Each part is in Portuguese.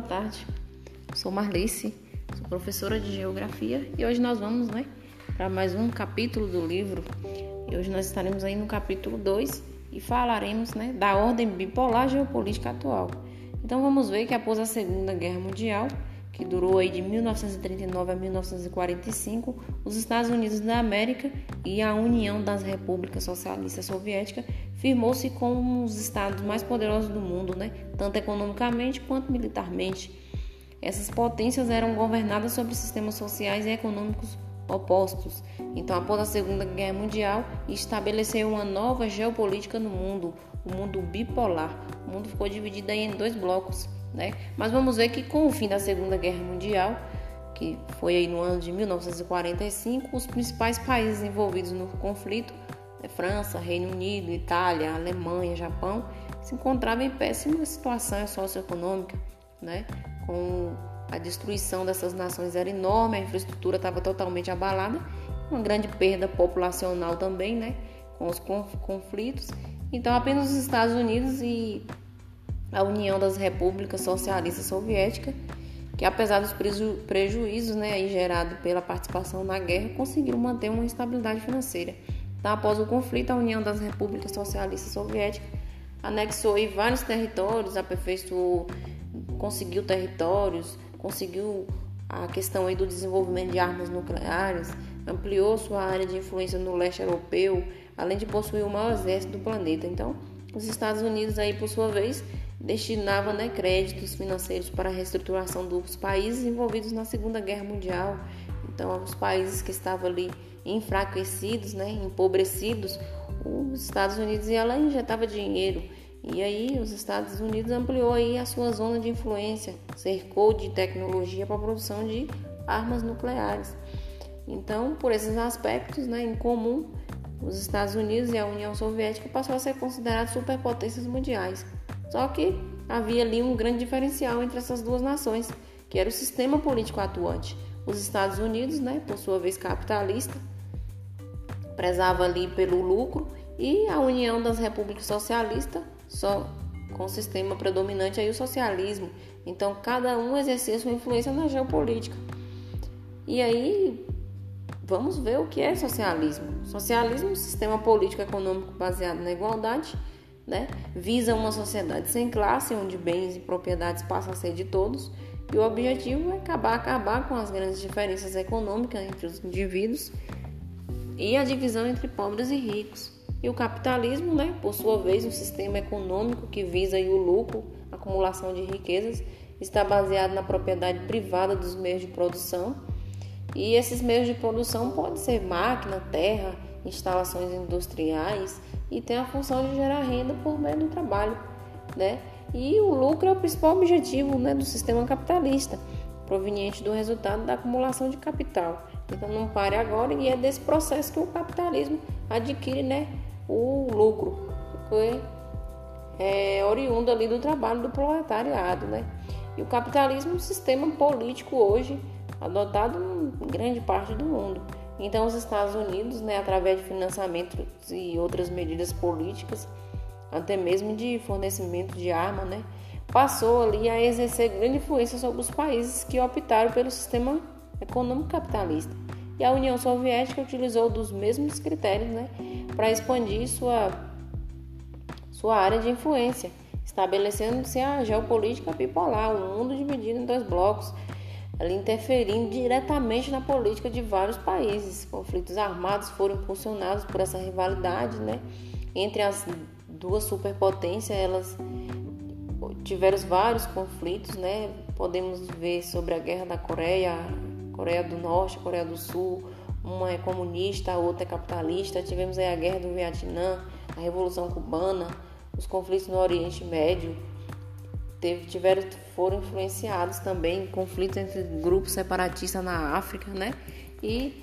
boa tarde. Sou Marlice, sou professora de Geografia e hoje nós vamos, né, para mais um capítulo do livro. E hoje nós estaremos aí no capítulo 2 e falaremos, né, da ordem bipolar geopolítica atual. Então vamos ver que após a Segunda Guerra Mundial, que durou aí de 1939 a 1945, os Estados Unidos da América e a União das Repúblicas Socialistas Soviéticas firmou-se como os estados mais poderosos do mundo, né? tanto economicamente quanto militarmente. Essas potências eram governadas sobre sistemas sociais e econômicos opostos. Então, após a Segunda Guerra Mundial, estabeleceu uma nova geopolítica no mundo, o mundo bipolar. O mundo ficou dividido aí em dois blocos né? Mas vamos ver que com o fim da Segunda Guerra Mundial, que foi aí no ano de 1945, os principais países envolvidos no conflito, né, França, Reino Unido, Itália, Alemanha, Japão, se encontravam em péssima situação socioeconômica, né? Com a destruição dessas nações era enorme, a infraestrutura estava totalmente abalada, uma grande perda populacional também, né? Com os conflitos. Então, apenas os Estados Unidos e a União das Repúblicas Socialistas Soviéticas, que apesar dos preju prejuízos né, gerados pela participação na guerra, conseguiram manter uma estabilidade financeira. Então, após o conflito, a União das Repúblicas Socialistas Soviéticas anexou vários territórios, aperfeiçoou, conseguiu territórios, conseguiu a questão aí do desenvolvimento de armas nucleares, ampliou sua área de influência no leste europeu, além de possuir o maior exército do planeta. Então, os Estados Unidos aí, por sua vez, destinava né, créditos financeiros para a reestruturação dos países envolvidos na Segunda Guerra Mundial. Então, os países que estavam ali enfraquecidos, né, empobrecidos, os Estados Unidos e ela injetava dinheiro. E aí os Estados Unidos ampliou aí a sua zona de influência, cercou de tecnologia para a produção de armas nucleares. Então, por esses aspectos, né, em comum, os Estados Unidos e a União Soviética passaram a ser considerados superpotências mundiais. Só que havia ali um grande diferencial entre essas duas nações, que era o sistema político atuante. Os Estados Unidos, né, por sua vez capitalista, prezava ali pelo lucro e a União das Repúblicas Socialistas só com o sistema predominante aí o socialismo. Então cada um exercia sua influência na geopolítica. E aí vamos ver o que é socialismo. Socialismo é um sistema político econômico baseado na igualdade né? Visa uma sociedade sem classe, onde bens e propriedades passam a ser de todos, e o objetivo é acabar, acabar com as grandes diferenças econômicas entre os indivíduos e a divisão entre pobres e ricos. E o capitalismo, né, por sua vez, um sistema econômico que visa o lucro, a acumulação de riquezas, está baseado na propriedade privada dos meios de produção. E esses meios de produção podem ser máquina, terra, instalações industriais, e tem a função de gerar renda por meio do trabalho, né? E o lucro é o principal objetivo né, do sistema capitalista, proveniente do resultado da acumulação de capital. Então não pare agora e é desse processo que o capitalismo adquire né, o lucro, que é oriundo ali do trabalho do proletariado. Né? E o capitalismo é um sistema político hoje adotado em grande parte do mundo. Então, os Estados Unidos, né, através de financiamento e outras medidas políticas, até mesmo de fornecimento de arma, né, passou ali a exercer grande influência sobre os países que optaram pelo sistema econômico capitalista. E a União Soviética utilizou dos mesmos critérios né, para expandir sua, sua área de influência, estabelecendo-se a geopolítica bipolar, o um mundo dividido em dois blocos, ela interferindo diretamente na política de vários países. Conflitos armados foram impulsionados por essa rivalidade, né? Entre as duas superpotências, elas tiveram vários conflitos, né? Podemos ver sobre a guerra da Coreia, Coreia do Norte, Coreia do Sul, uma é comunista, a outra é capitalista. Tivemos aí a guerra do Vietnã, a Revolução Cubana, os conflitos no Oriente Médio, teve, tiveram, foram influenciados também em conflitos entre grupos separatistas na África, né? E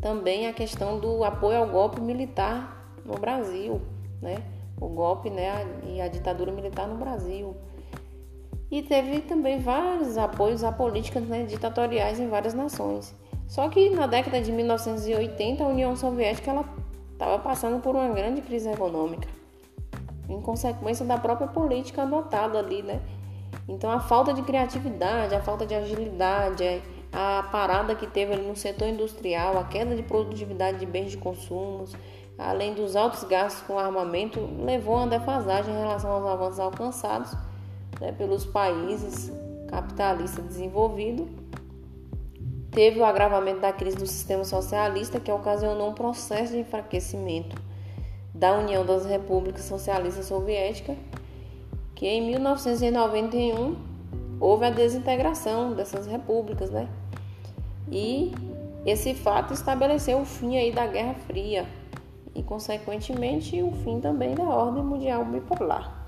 também a questão do apoio ao golpe militar no Brasil, né? O golpe, né? E a ditadura militar no Brasil. E teve também vários apoios a políticas né, ditatoriais em várias nações. Só que na década de 1980 a União Soviética estava passando por uma grande crise econômica em consequência da própria política adotada ali, né? Então a falta de criatividade, a falta de agilidade, a parada que teve ali no setor industrial, a queda de produtividade de bens de consumo, além dos altos gastos com armamento, levou a uma defasagem em relação aos avanços alcançados né, pelos países capitalistas desenvolvidos. Teve o agravamento da crise do sistema socialista, que ocasionou um processo de enfraquecimento da União das Repúblicas Socialistas Soviéticas, que em 1991 houve a desintegração dessas repúblicas, né? E esse fato estabeleceu o fim aí da Guerra Fria e, consequentemente, o fim também da ordem mundial bipolar.